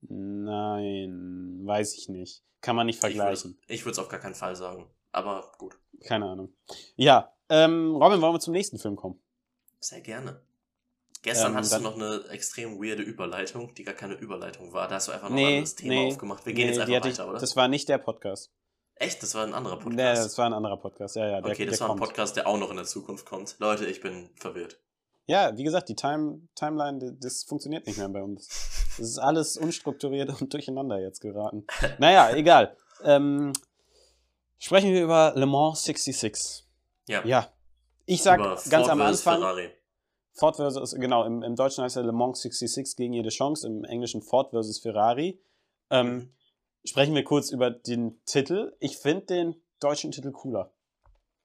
Nein, weiß ich nicht. Kann man nicht vergleichen. Ich würde es auf gar keinen Fall sagen. Aber gut. Keine Ahnung. Ja, ähm, Robin, wollen wir zum nächsten Film kommen? Sehr gerne. Gestern ähm, hattest du noch eine extrem weirde Überleitung, die gar keine Überleitung war. Da hast du einfach noch nee, ein anderes Thema nee, aufgemacht. Wir gehen nee, jetzt einfach weiter, ich, oder? Das war nicht der Podcast. Echt? Das war ein anderer Podcast? Nee, das war ein anderer Podcast, ja, ja. Der, okay, das war ein Podcast, der auch noch in der Zukunft kommt. Leute, ich bin verwirrt. Ja, wie gesagt, die Time, Timeline, das funktioniert nicht mehr bei uns. Das ist alles unstrukturiert und durcheinander jetzt geraten. Naja, egal. Ähm, Sprechen wir über Le Mans 66. Ja. Ja. Ich sag über ganz Ford am Anfang. Ferrari. Ford versus, genau, im, im Deutschen heißt er Le Mans 66 gegen jede Chance, im Englischen Ford versus Ferrari. Ähm, mhm. Sprechen wir kurz über den Titel. Ich finde den deutschen Titel cooler.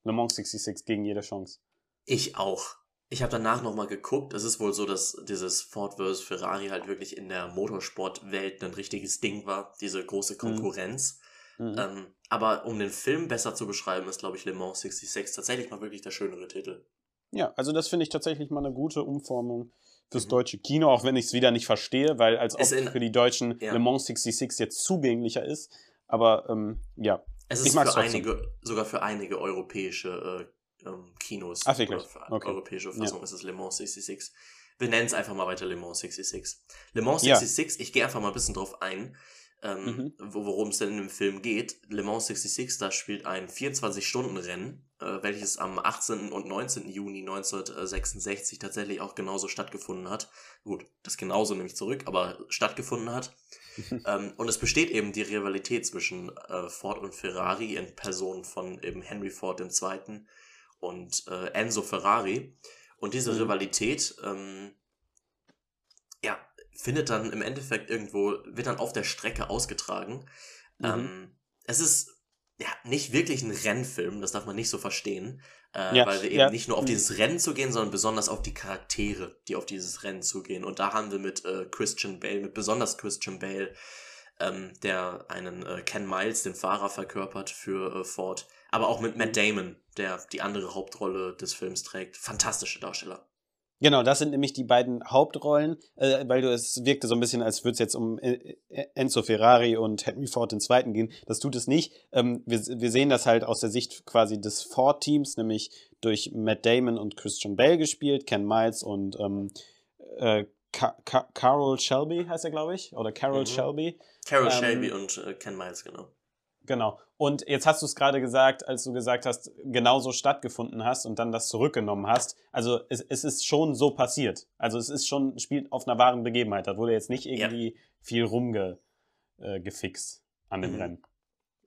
Le Mans 66 gegen jede Chance. Ich auch. Ich habe danach nochmal geguckt. Es ist wohl so, dass dieses Ford vs. Ferrari halt wirklich in der Motorsportwelt ein richtiges Ding war. Diese große mhm. Konkurrenz. Mhm. Mhm. Ähm, aber um den Film besser zu beschreiben, ist, glaube ich, Le Mans 66 tatsächlich mal wirklich der schönere Titel. Ja, also das finde ich tatsächlich mal eine gute Umformung fürs mhm. deutsche Kino, auch wenn ich es wieder nicht verstehe, weil als ob für die Deutschen ja. Le Mans 66 jetzt zugänglicher ist. Aber ähm, ja. Es ist für einige, sogar für einige europäische äh, ähm, Kinos. Ach, wirklich? Für okay. europäische Fassung ja. ist es Le Mans 66. Wir nennen es einfach mal weiter Le Mans 66. Le Mans 66, ja. ich gehe einfach mal ein bisschen drauf ein ähm, mhm. worum es denn im Film geht. Le Mans 66, da spielt ein 24-Stunden-Rennen, äh, welches am 18. und 19. Juni 1966 tatsächlich auch genauso stattgefunden hat. Gut, das genauso nämlich zurück, aber stattgefunden hat. ähm, und es besteht eben die Rivalität zwischen äh, Ford und Ferrari in Person von eben Henry Ford II. und äh, Enzo Ferrari. Und diese mhm. Rivalität ähm, findet dann im Endeffekt irgendwo, wird dann auf der Strecke ausgetragen. Mhm. Ähm, es ist ja nicht wirklich ein Rennfilm, das darf man nicht so verstehen. Äh, ja, weil wir eben ja. nicht nur auf dieses Rennen zugehen, sondern besonders auf die Charaktere, die auf dieses Rennen zugehen. Und da haben wir mit äh, Christian Bale, mit besonders Christian Bale, ähm, der einen äh, Ken Miles, den Fahrer, verkörpert für äh, Ford, aber auch mit Matt mhm. Damon, der die andere Hauptrolle des Films trägt. Fantastische Darsteller. Genau, das sind nämlich die beiden Hauptrollen, äh, weil du es wirkte so ein bisschen, als würde es jetzt um äh, äh, Enzo Ferrari und Henry Ford II. gehen. Das tut es nicht. Ähm, wir, wir sehen das halt aus der Sicht quasi des Ford-Teams, nämlich durch Matt Damon und Christian Bale gespielt, Ken Miles und ähm, äh, Ka Ka Carol Shelby heißt er, glaube ich, oder Carol mhm. Shelby. Carol ähm, Shelby und äh, Ken Miles, genau. Genau. Und jetzt hast du es gerade gesagt, als du gesagt hast, genauso stattgefunden hast und dann das zurückgenommen hast. Also es, es ist schon so passiert. Also es ist schon, spielt auf einer wahren Begebenheit. Da wurde jetzt nicht irgendwie ja. viel rumgefixt äh, an dem mhm. Rennen.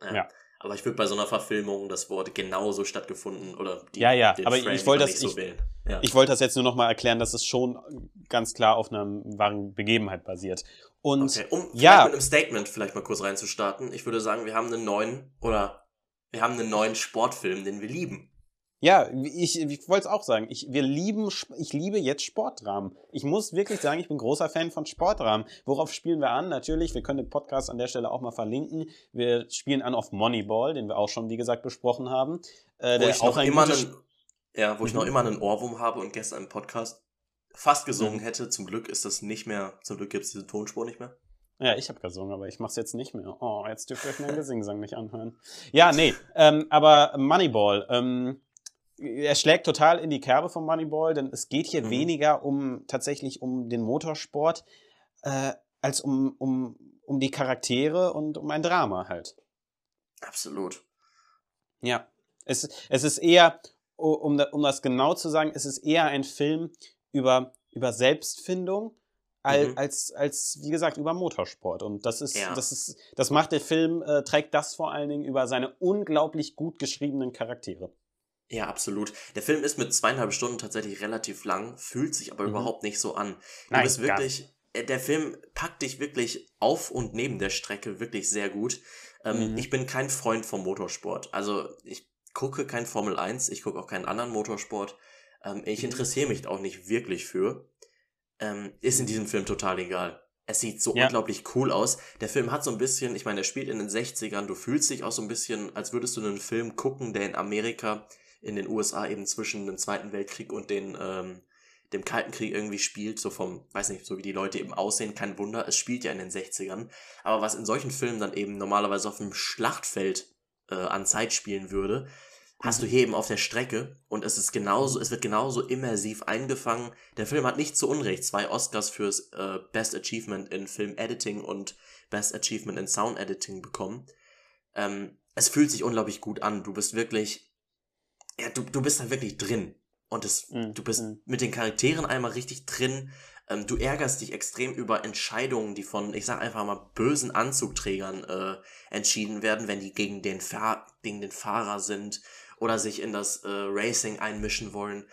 Ja. ja. Aber ich würde bei so einer Verfilmung das Wort genauso stattgefunden oder die, Ja, ja, aber Frame ich wollte das, so ich, ja. ich wollte das jetzt nur nochmal erklären, dass es schon ganz klar auf einer wahren Begebenheit basiert. Und okay. um ja. mit einem Statement vielleicht mal kurz reinzustarten, ich würde sagen, wir haben einen neuen oder wir haben einen neuen Sportfilm, den wir lieben. Ja, ich, ich wollte es auch sagen. Ich, wir lieben, ich liebe jetzt Sportdramen. Ich muss wirklich sagen, ich bin großer Fan von Sportdramen. Worauf spielen wir an? Natürlich, wir können den Podcast an der Stelle auch mal verlinken. Wir spielen an auf Moneyball, den wir auch schon, wie gesagt, besprochen haben. Äh, wo ich auch noch immer einen, ja, wo ich noch mhm. immer einen Ohrwurm habe und gestern im Podcast fast gesungen hätte. Zum Glück ist das nicht mehr, zum Glück gibt es diese Tonspur nicht mehr. Ja, ich habe gesungen, aber ich mache es jetzt nicht mehr. Oh, jetzt dürft ihr euch meinen Gesingsang nicht anhören. Ja, nee, ähm, aber Moneyball. Ähm, er schlägt total in die Kerbe von Moneyball, denn es geht hier mhm. weniger um tatsächlich um den Motorsport äh, als um, um, um die Charaktere und um ein Drama halt. Absolut. Ja. Es, es ist eher, um, um das genau zu sagen, es ist eher ein Film über, über Selbstfindung als, mhm. als, als, wie gesagt, über Motorsport. Und das ist, ja. das ist, das macht der Film, äh, trägt das vor allen Dingen über seine unglaublich gut geschriebenen Charaktere. Ja, absolut. Der Film ist mit zweieinhalb Stunden tatsächlich relativ lang, fühlt sich aber mhm. überhaupt nicht so an. Du bist wirklich, äh, der Film packt dich wirklich auf und neben der Strecke wirklich sehr gut. Ähm, mhm. Ich bin kein Freund vom Motorsport. Also ich gucke kein Formel 1, ich gucke auch keinen anderen Motorsport. Ähm, ich mhm. interessiere mich auch nicht wirklich für. Ähm, ist in diesem Film total egal. Es sieht so ja. unglaublich cool aus. Der Film hat so ein bisschen, ich meine, er spielt in den 60ern, du fühlst dich auch so ein bisschen, als würdest du einen Film gucken, der in Amerika, in den USA eben zwischen dem Zweiten Weltkrieg und den, ähm, dem Kalten Krieg irgendwie spielt, so vom, weiß nicht, so wie die Leute eben aussehen, kein Wunder, es spielt ja in den 60ern. Aber was in solchen Filmen dann eben normalerweise auf dem Schlachtfeld äh, an Zeit spielen würde, hast du hier eben auf der Strecke und es ist genauso, es wird genauso immersiv eingefangen. Der Film hat nicht zu Unrecht zwei Oscars fürs äh, Best Achievement in Film Editing und Best Achievement in Sound Editing bekommen. Ähm, es fühlt sich unglaublich gut an. Du bist wirklich, ja, du, du bist da wirklich drin. Und es, mm, du bist mm. mit den Charakteren einmal richtig drin. Ähm, du ärgerst dich extrem über Entscheidungen, die von, ich sag einfach mal, bösen Anzugträgern äh, entschieden werden, wenn die gegen den, Fahr gegen den Fahrer sind oder sich in das äh, Racing einmischen wollen.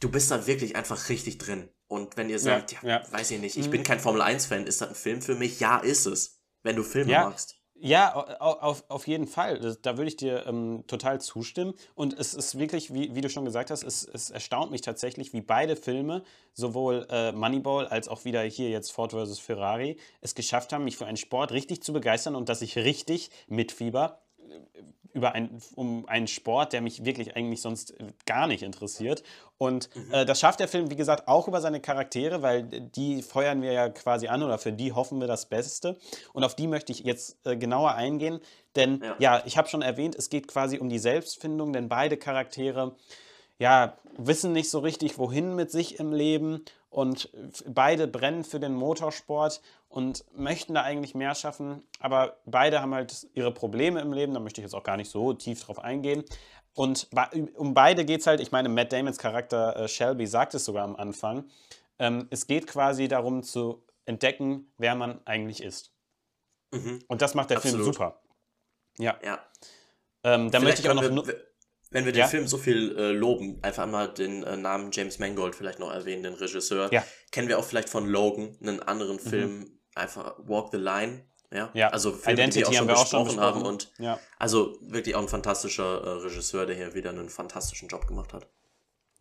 Du bist da wirklich einfach richtig drin. Und wenn ihr sagt, ja, ja, ja. weiß ich nicht, ich mhm. bin kein Formel 1-Fan, ist das ein Film für mich? Ja, ist es. Wenn du Filme ja. magst. Ja, auf, auf jeden Fall. Da würde ich dir ähm, total zustimmen. Und es ist wirklich, wie, wie du schon gesagt hast, es, es erstaunt mich tatsächlich, wie beide Filme, sowohl äh, Moneyball als auch wieder hier jetzt Ford vs. Ferrari, es geschafft haben, mich für einen Sport richtig zu begeistern und dass ich richtig mitfieber über ein, um einen Sport, der mich wirklich eigentlich sonst äh, gar nicht interessiert. Und mhm. äh, das schafft der Film, wie gesagt, auch über seine Charaktere, weil die feuern wir ja quasi an oder für die hoffen wir das Beste. Und auf die möchte ich jetzt äh, genauer eingehen. Denn ja, ja ich habe schon erwähnt, es geht quasi um die Selbstfindung, denn beide Charaktere ja, wissen nicht so richtig, wohin mit sich im Leben und beide brennen für den Motorsport und möchten da eigentlich mehr schaffen, aber beide haben halt ihre Probleme im Leben, da möchte ich jetzt auch gar nicht so tief drauf eingehen. Und um beide geht es halt, ich meine, Matt Damons Charakter äh, Shelby sagt es sogar am Anfang, ähm, es geht quasi darum zu entdecken, wer man eigentlich ist. Mhm. Und das macht der Absolut. Film super. Ja. ja. Ähm, da möchte ich auch noch. Wir, wenn wir den ja? Film so viel äh, loben, einfach mal den äh, Namen James Mangold vielleicht noch erwähnen, den Regisseur. Ja. Kennen wir auch vielleicht von Logan, einen anderen mhm. Einfach Walk the Line. Ja, ja. also Filme, Identity die wir auch schon wir besprochen, auch schon besprochen. haben und ja. also wirklich auch ein fantastischer äh, Regisseur, der hier wieder einen fantastischen Job gemacht hat.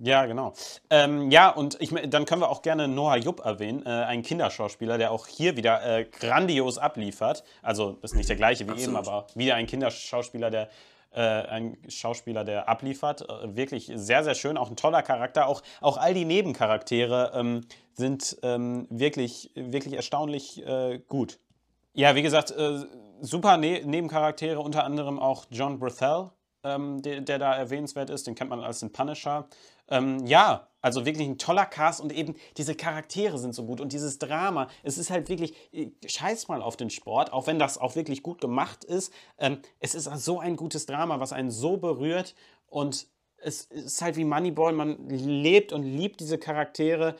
Ja, genau. Ähm, ja, und ich, dann können wir auch gerne Noah Jupp erwähnen, äh, ein Kinderschauspieler, der auch hier wieder äh, grandios abliefert. Also ist nicht der gleiche wie Absolut. eben, aber wieder ein Kinderschauspieler, der äh, ein Schauspieler, der abliefert. Äh, wirklich sehr, sehr schön, auch ein toller Charakter. Auch, auch all die Nebencharaktere ähm, sind ähm, wirklich, wirklich erstaunlich äh, gut. Ja, wie gesagt, äh, super ne Nebencharaktere, unter anderem auch John Brethel, ähm, der, der, da erwähnenswert ist. Den kennt man als den Punisher. Ähm, ja, also wirklich ein toller Cast und eben diese Charaktere sind so gut und dieses Drama. Es ist halt wirklich, äh, scheiß mal auf den Sport, auch wenn das auch wirklich gut gemacht ist. Ähm, es ist so ein gutes Drama, was einen so berührt und es ist halt wie Moneyball, man lebt und liebt diese Charaktere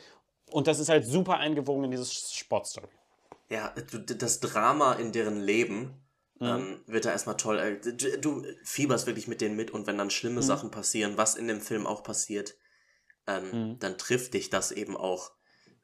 und das ist halt super eingewogen in dieses Sportstory. Ja, das Drama in deren Leben Mhm. ähm, wird da erstmal toll. Äh, Du, du fieberst wirklich mit denen mit und wenn dann schlimme Mhm. Sachen passieren, was in dem Film auch passiert, ähm, Mhm. dann trifft dich das eben auch.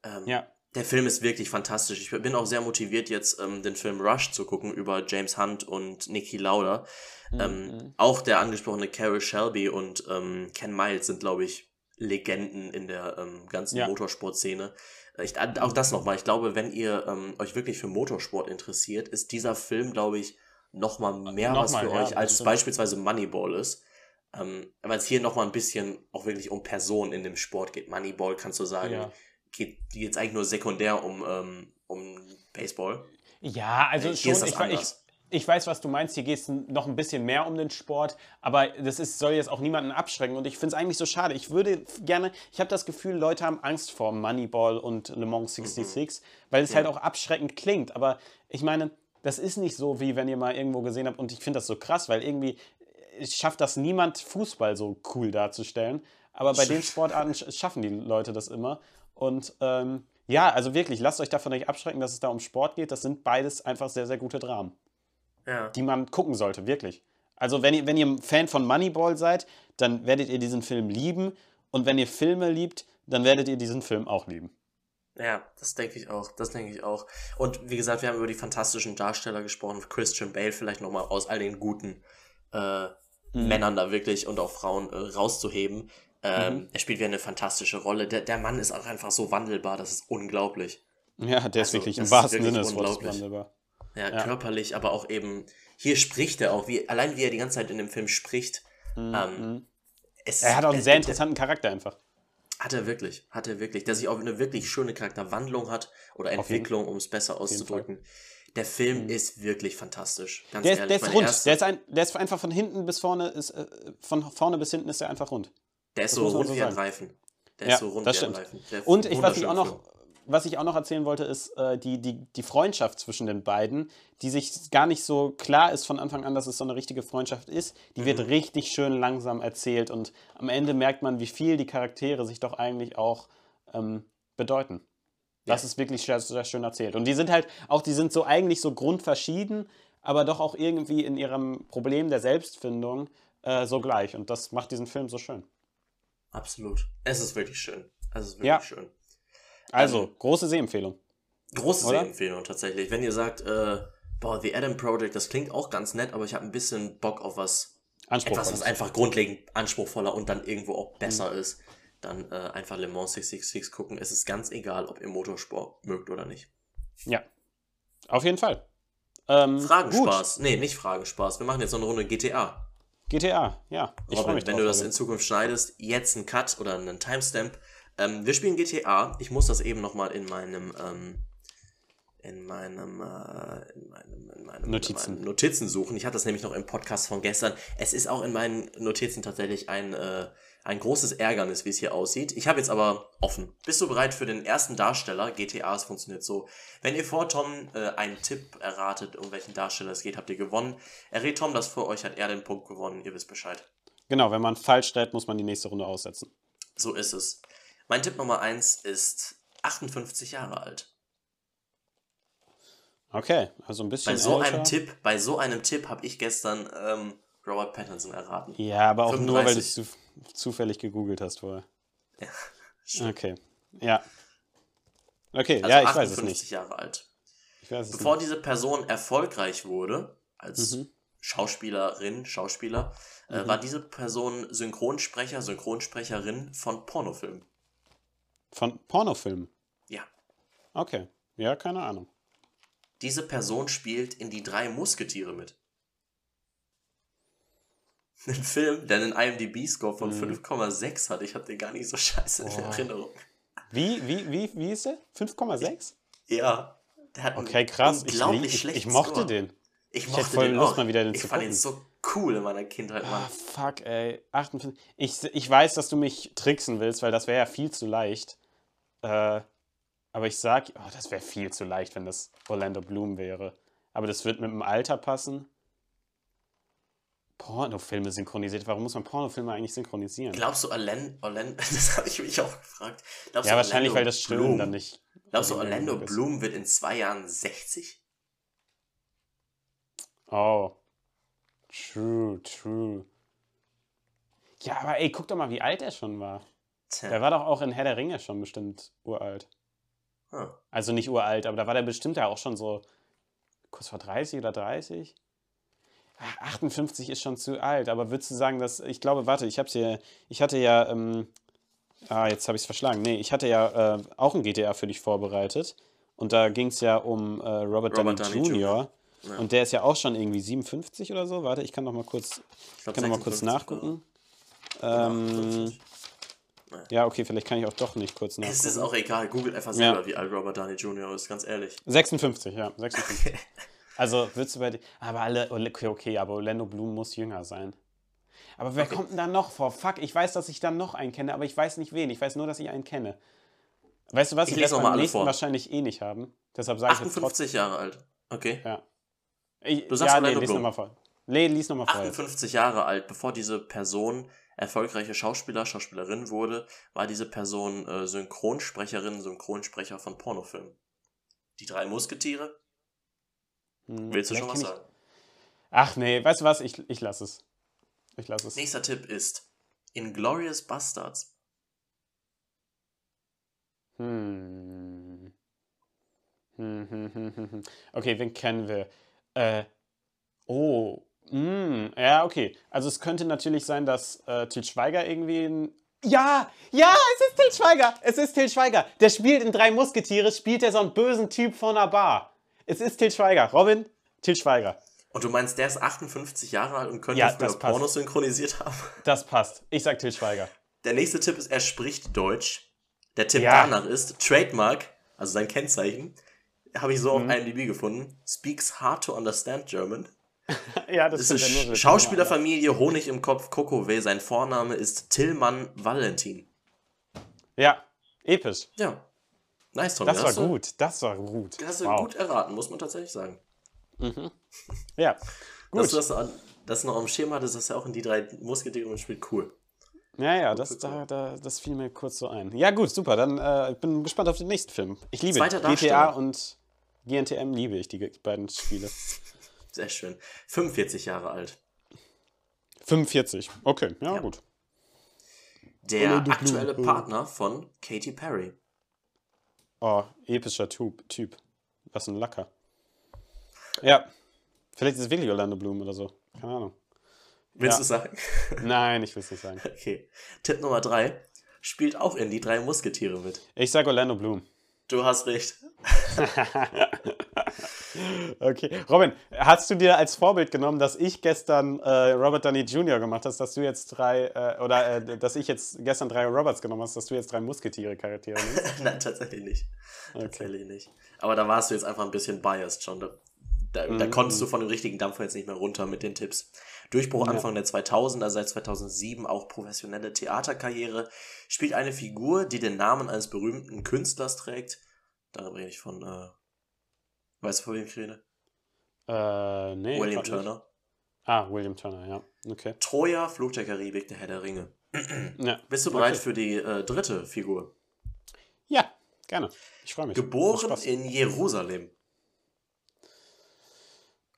Ähm, Ja. Der Film ist wirklich fantastisch. Ich bin auch sehr motiviert, jetzt ähm, den Film Rush zu gucken über James Hunt und Niki Lauda. Ähm, Mhm. auch der angesprochene Carol Shelby und ähm, Ken Miles sind, glaube ich, Legenden in der ähm, ganzen Ja. Motorsportszene. Äh, Ich, auch das nochmal. Ich glaube, wenn ihr ähm, euch wirklich für Motorsport interessiert, ist dieser Film, glaube ich, nochmal mehr was Nochmal, für ja, euch, als es beispielsweise Moneyball ist. Ähm, weil es hier nochmal ein bisschen auch wirklich um Personen in dem Sport geht. Moneyball kannst du sagen, Ja. geht jetzt eigentlich nur sekundär um, ähm, um Baseball. Ja, also Hier schon, ich, ich, ich weiß, was du meinst. Hier geht es noch ein bisschen mehr um den Sport, aber das ist, soll jetzt auch niemanden abschrecken. Und ich finde es eigentlich so schade. Ich würde gerne, ich habe das Gefühl, Leute haben Angst vor Moneyball und Le Mans 66, weil es Ja. halt auch abschreckend klingt. Aber ich meine, das ist nicht so, wie wenn ihr mal irgendwo gesehen habt. Und ich finde das so krass, weil irgendwie äh, schafft das niemand, Fußball so cool darzustellen. Aber bei den Sportarten sch- schaffen die Leute das immer. Und ähm, ja, also wirklich, lasst euch davon nicht abschrecken, dass es da um Sport geht. Das sind beides einfach sehr, sehr gute Dramen, Ja. die man gucken sollte, wirklich. Also wenn ihr, wenn ihr Fan von Moneyball seid, dann werdet ihr diesen Film lieben. Und wenn ihr Filme liebt, dann werdet ihr diesen Film auch lieben. Ja, das denke ich auch. Das denke ich auch. Und wie gesagt, wir haben über die fantastischen Darsteller gesprochen. Christian Bale vielleicht nochmal aus all den guten äh, Männern da wirklich und auch Frauen äh, rauszuheben. Ähm, Er spielt wieder eine fantastische Rolle. Der, der Mann ist auch einfach so wandelbar, das ist unglaublich. Ja, der ist Also, wirklich im wahrsten Sinne des Wortes unglaublich. wandelbar. Ja, Ja. körperlich, aber auch eben, hier spricht er auch, wie, allein wie er die ganze Zeit in dem Film spricht. Ähm, es, Mhm, Er hat auch einen es- sehr der- interessanten Charakter einfach. Hat er wirklich, hat er wirklich. Der sich auch eine wirklich schöne Charakterwandlung hat oder Entwicklung, um es besser auszudrücken. Der Film ist wirklich fantastisch. Ganz Der ist, ehrlich. der ist rund. Der ist, ein, der ist einfach von hinten bis vorne, ist, äh, von vorne bis hinten ist er einfach rund. der ist das so rund so wie ein. Reifen. Der Ja, ist so rund das wie ein stimmt. Reifen. Der Und ich, was, ich auch noch, was ich auch noch erzählen wollte, ist äh, die, die, die Freundschaft zwischen den beiden, die sich gar nicht so klar ist von Anfang an, dass es so eine richtige Freundschaft ist. Die wird Mhm. richtig schön langsam erzählt und am Ende merkt man, wie viel die Charaktere sich doch eigentlich auch ähm, bedeuten. Das Ja. ist wirklich sehr, sehr schön erzählt. Und die sind halt auch, die sind so eigentlich so grundverschieden, aber doch auch irgendwie in ihrem Problem der Selbstfindung äh, so gleich. Und das macht diesen Film so schön. Absolut. Es ist wirklich schön. Es ist wirklich Ja. schön. Also, Ähm, große Sehempfehlung. Große Oder? Sehempfehlung tatsächlich. Wenn ihr sagt, äh, boah, The Adam Project, das klingt auch ganz nett, aber ich habe ein bisschen Bock auf was, etwas, was einfach grundlegend anspruchsvoller und dann irgendwo auch Mhm. besser ist, dann äh, einfach Le Mans 666 gucken. Es ist ganz egal, ob ihr Motorsport mögt oder nicht. Ja, auf jeden Fall. Ähm, Fragenspaß. Nee, nicht Fragenspaß. Wir machen jetzt noch eine Runde GTA. GTA, ja. Ich Robin, mich wenn drauf, du das Robin. in Zukunft schneidest, jetzt einen Cut oder einen Timestamp. Ähm, wir spielen GTA. Ich muss das eben nochmal in meinem, ähm, in meinem, äh, in meinem, in meinem Notizen. In meinen Notizen suchen. Ich hatte das nämlich noch im Podcast von gestern. Es ist auch in meinen Notizen tatsächlich ein, äh, ein großes Ärgernis, wie es hier aussieht. Ich habe jetzt aber offen. Bist du bereit für den ersten Darsteller? GTA, es funktioniert so. Wenn ihr vor Tom äh, einen Tipp erratet, um welchen Darsteller es geht, habt ihr gewonnen. Errät Tom das vor euch, hat er den Punkt gewonnen. Ihr wisst Bescheid. Genau, wenn man falsch stellt, muss man die nächste Runde aussetzen. So ist es. Mein Tipp Nummer 1 ist 58 Jahre alt. Okay, also ein bisschen Bei so älter. einem Tipp, bei so einem Tipp habe ich gestern ähm, Robert Pattinson erraten. Ja, aber auch nur, weil du 35. zufällig gegoogelt hast vorher. Ja. Okay, ja. Okay, Also ja, ich weiß es 58 nicht. Jahre alt. Bevor nicht. diese Person erfolgreich wurde, als mhm. Schauspielerin, Schauspieler, äh, mhm. war diese Person Synchronsprecher, Synchronsprecherin von Pornofilmen. Von Pornofilmen? Ja. Okay. Ja, keine Ahnung. Diese Person spielt in Die drei Musketiere mit. Ein Film, der einen IMDb-Score von mhm. 5,6 hat. Ich habe den gar nicht so scheiße oh. in Erinnerung. Wie, wie, wie, wie ist der? 5,6? Ja. Der hat okay, krass. Unglaublich ich, ich, ich mochte Score. den. Ich, ich mochte voll den Lust, auch. mal wieder den ich zu fand gucken. ihn so cool in meiner Kindheit, Mann. Ah, fuck, ey. 58. Ich, ich weiß, dass du mich tricksen willst, weil das wäre ja viel zu leicht. Äh, aber ich sag, oh, das wäre viel zu leicht, wenn das Orlando Bloom wäre. Aber das wird mit dem Alter passen. Pornofilme synchronisiert. Warum muss man Pornofilme eigentlich synchronisieren? Glaubst du, Orlando, Orlando das habe ich mich auch gefragt. Glaubst ja, wahrscheinlich, weil das Stimmen dann nicht. Glaubst du, Orlando Bloom wird in zwei Jahren 60? Oh. True, true. Ja, aber ey, guck doch mal, wie alt er schon war. Tja. Der war doch auch in Herr der Ringe schon bestimmt uralt. Hm. Also nicht uralt, aber da war der bestimmt ja auch schon so kurz vor 30 oder 30. 58 ist schon zu alt, aber würdest du sagen, dass ich glaube, warte, ich hab's hier, ich hatte ja, ähm, ah, jetzt habe ich es verschlagen. Nee, ich hatte ja äh, auch ein GTA für dich vorbereitet und da ging es ja um äh, Robert, Robert Downey, Jr. Ja. Und der ist ja auch schon irgendwie 57 oder so. Warte, ich kann noch mal kurz, ich glaub, kann noch mal kurz nachgucken. Ähm, ja, okay, vielleicht kann ich auch doch nicht kurz nachgucken. Es ist auch egal, googelt einfach selber, ja. wie alt Robert Downey Jr. ist, ganz ehrlich. 56, ja, 56. also, würdest du bei dir. Aber alle. Okay, okay, aber Orlando Bloom muss jünger sein. Aber wer okay. kommt denn da noch vor? Fuck, ich weiß, dass ich da noch einen kenne, aber ich weiß nicht wen. Ich weiß nur, dass ich einen kenne. Weißt du was? Ich, ich werde beim nächsten vor. wahrscheinlich eh nicht haben. Deshalb sage ich jetzt 58 Jahre alt. Okay. Ja. Ich, du sagst ja, nee, lies nochmal vor. Nee, lies nochmal vor. 58 Jahre alt, bevor diese Person erfolgreiche Schauspieler, Schauspielerin wurde, war diese Person äh, Synchronsprecherin, Synchronsprecher von Pornofilmen. Die drei Musketiere? Hm, Willst du schon was sagen? Ach nee, weißt du was? Ich, ich lasse es. Ich lasse es. Nächster Tipp ist Inglorious Bastards. Hm. Hm, hm, hm, hm, hm. Okay, wen kennen wir? Äh, oh, Mm, ja, okay. Also es könnte natürlich sein, dass äh, Til Schweiger irgendwie ein ja, ja, es ist Til Schweiger. Es ist Til Schweiger. Der spielt in Drei Musketiere, spielt er so einen bösen Typ von einer Bar. Es ist Til Schweiger. Robin, Til Schweiger. Und du meinst, der ist 58 Jahre alt und könnte ja, früher Pornos synchronisiert haben? Das passt. Ich sag Til Schweiger. Der nächste Tipp ist, er spricht Deutsch. Der Tipp ja. danach ist Trademark, also sein Kennzeichen, habe ich so mhm. auf IMDb gefunden. Speaks hard to understand German. ja, das, das ist ja Schauspielerfamilie Honig im Kopf Kokoway. Sein Vorname ist Tillmann Valentin. Ja, episch. Ja. Nice, Tommy. Das war du, gut, das war gut. Das wow. gut erraten, muss man tatsächlich sagen. Mhm. Ja, gut. Dass du das, das noch am Schirm hattest, dass er auch in die drei Musketiere spielt, cool. Ja, ja, das, da, da, das fiel mir kurz so ein. Ja, gut, super. Dann äh, bin gespannt auf den nächsten Film. Ich liebe Zweiter GTA und GNTM liebe ich, die beiden Spiele. Sehr schön. 45 Jahre alt. 45, okay, ja, ja. gut. Der aktuelle Partner von Katy Perry. Oh, epischer typ, typ. Was ein Lacker. Ja, vielleicht ist es wirklich Orlando Bloom oder so. Keine Ahnung. Willst ja. du sagen? Nein, ich will es nicht sagen. Okay. Tipp Nummer 3. Spielt auch in die drei Musketiere mit. Ich sag Orlando Bloom. Du hast recht. okay. Robin, hast du dir als Vorbild genommen, dass ich gestern äh, Robert Downey Jr. gemacht hast, dass du jetzt drei, äh, oder äh, dass ich jetzt gestern drei Roberts genommen hast, dass du jetzt drei Musketiere-Charaktere nimmst? Nein, tatsächlich nicht. Okay. Tatsächlich nicht. Aber da warst du jetzt einfach ein bisschen biased schon. Da, da, mhm. da konntest du von dem richtigen Dampfer jetzt nicht mehr runter mit den Tipps. Durchbruch ja. Anfang der 2000er, seit 2007 auch professionelle Theaterkarriere, spielt eine Figur, die den Namen eines berühmten Künstlers trägt. Da rede ich von äh, Weißt du, von wem ich rede? Äh, nee. William Turner. Nicht. Ah, William Turner, ja. Okay. Troja, Flug der Karibik, der Herr der Ringe. ja. Bist du bereit okay. für die äh, dritte Figur? Ja, gerne. Ich freue mich. Geboren in Jerusalem.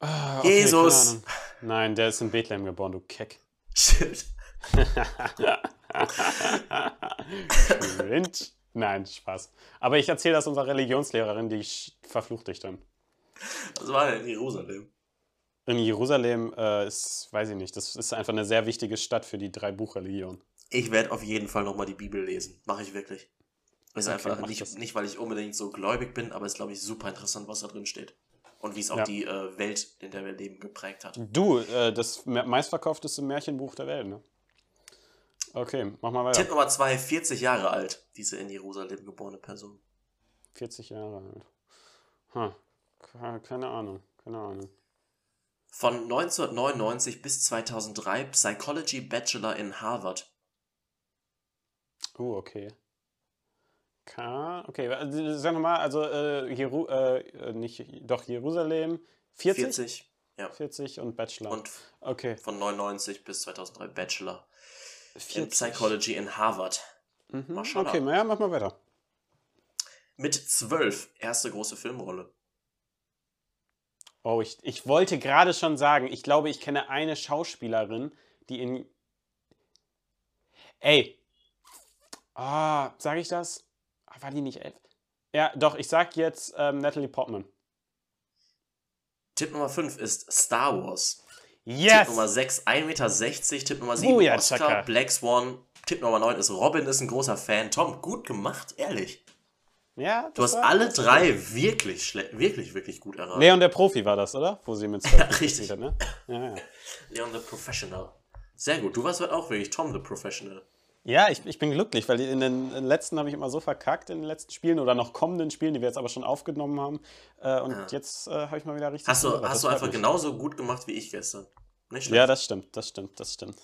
Ah, okay, Jesus! Nein, der ist in Bethlehem geboren, du Keck. Shit. Nein, Spaß. Aber ich erzähle das unserer Religionslehrerin, die verflucht dich dann. Was war denn in Jerusalem? In Jerusalem äh, ist, weiß ich nicht, das ist einfach eine sehr wichtige Stadt für die drei Buchreligionen. Ich werde auf jeden Fall nochmal die Bibel lesen. Mache ich wirklich. Ist okay, einfach nicht, nicht, weil ich unbedingt so gläubig bin, aber es ist, glaube ich, super interessant, was da drin steht. Und wie es auch ja. die äh, Welt, in der wir leben, geprägt hat. Du, äh, das meistverkaufteste Märchenbuch der Welt, ne? Okay, mach mal weiter. Tipp Nummer zwei, 40 Jahre alt, diese in Jerusalem geborene Person. 40 Jahre alt. Huh. Keine Ahnung, keine Ahnung. Von 1999 bis 2003 Psychology Bachelor in Harvard. Oh, okay. K, okay, also, sag nochmal, also äh, Jeru, äh, nicht, doch Jerusalem, 40? 40, ja. 40 und Bachelor. Und okay. von 99 bis 2003 Bachelor 40. in Psychology in Harvard. Mhm. Mal schauen. Okay, naja, mach mal weiter. Mit 12, erste große Filmrolle. Oh, ich, ich wollte gerade schon sagen, ich glaube, ich kenne eine Schauspielerin, die in. Ey. Ah, oh, sage ich das? Ah, war die nicht elf? Ja, doch, ich sag jetzt ähm, Natalie Portman. Tipp Nummer 5 ist Star Wars. Yes! Tipp Nummer 6, 1,60 Meter. Tipp Nummer 7, Booyah, Oscar, Chaka. Black Swan. Tipp Nummer 9 ist Robin ist ein großer Fan. Tom, gut gemacht, ehrlich. Ja, du hast alle drei wirklich, wirklich, wirklich gut erraten. Leon der Profi war das, oder? Wo sie mit ja, richtig. Hat, ne? ja, ja. Leon the Professional. Sehr gut. Du warst halt auch wirklich Tom the Professional. Ja, ich, ich bin glücklich, weil in den letzten habe ich immer so verkackt in den letzten Spielen oder noch kommenden Spielen, die wir jetzt aber schon aufgenommen haben. Äh, und ja. jetzt äh, habe ich mal wieder richtig. Hast du, hast du einfach mich. genauso gut gemacht wie ich gestern? Nicht schlecht. Ja, das stimmt, das stimmt, das stimmt.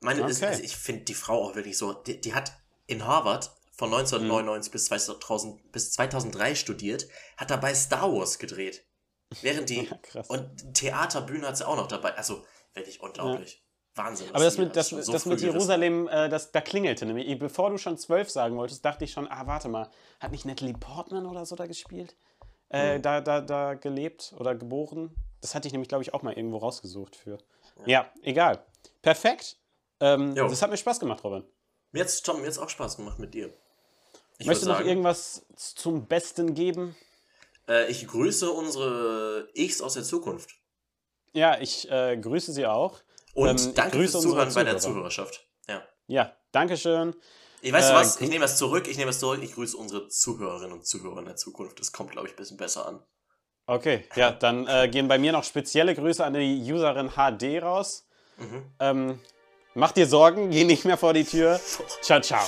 Meine, okay. ist, also ich finde die Frau auch wirklich so, die, die hat in Harvard von 1999 mhm. bis, 2000, bis 2003 studiert, hat dabei Star Wars gedreht. Während die. Ja, und Theaterbühne hat sie auch noch dabei. Also, wirklich unglaublich. Ja. Wahnsinn. Aber das mit, das, so das mit Jerusalem, äh, das, da klingelte nämlich. Bevor du schon zwölf sagen wolltest, dachte ich schon, ah, warte mal, hat nicht Natalie Portman oder so da gespielt? Äh, mhm. da, da, da gelebt oder geboren? Das hatte ich nämlich, glaube ich, auch mal irgendwo rausgesucht für. Ja, ja egal. Perfekt. Ähm, das hat mir Spaß gemacht, Robin. Mir hat Tom, jetzt auch Spaß gemacht mit dir. Ich Möchtest du noch irgendwas zum Besten geben? Äh, ich grüße unsere Ichs aus der Zukunft. Ja, ich äh, grüße sie auch. Und ähm, danke fürs Zuhören bei der Zuhörerschaft. Ja, ja danke schön. Ich weiß äh, was, ich nehme es zurück, ich nehme es zurück, ich grüße unsere Zuhörerinnen und Zuhörer in der Zukunft. Das kommt, glaube ich, ein bisschen besser an. Okay, ja, dann äh, gehen bei mir noch spezielle Grüße an die Userin HD raus. Mhm. Ähm, mach dir Sorgen, geh nicht mehr vor die Tür. Ciao, ciao.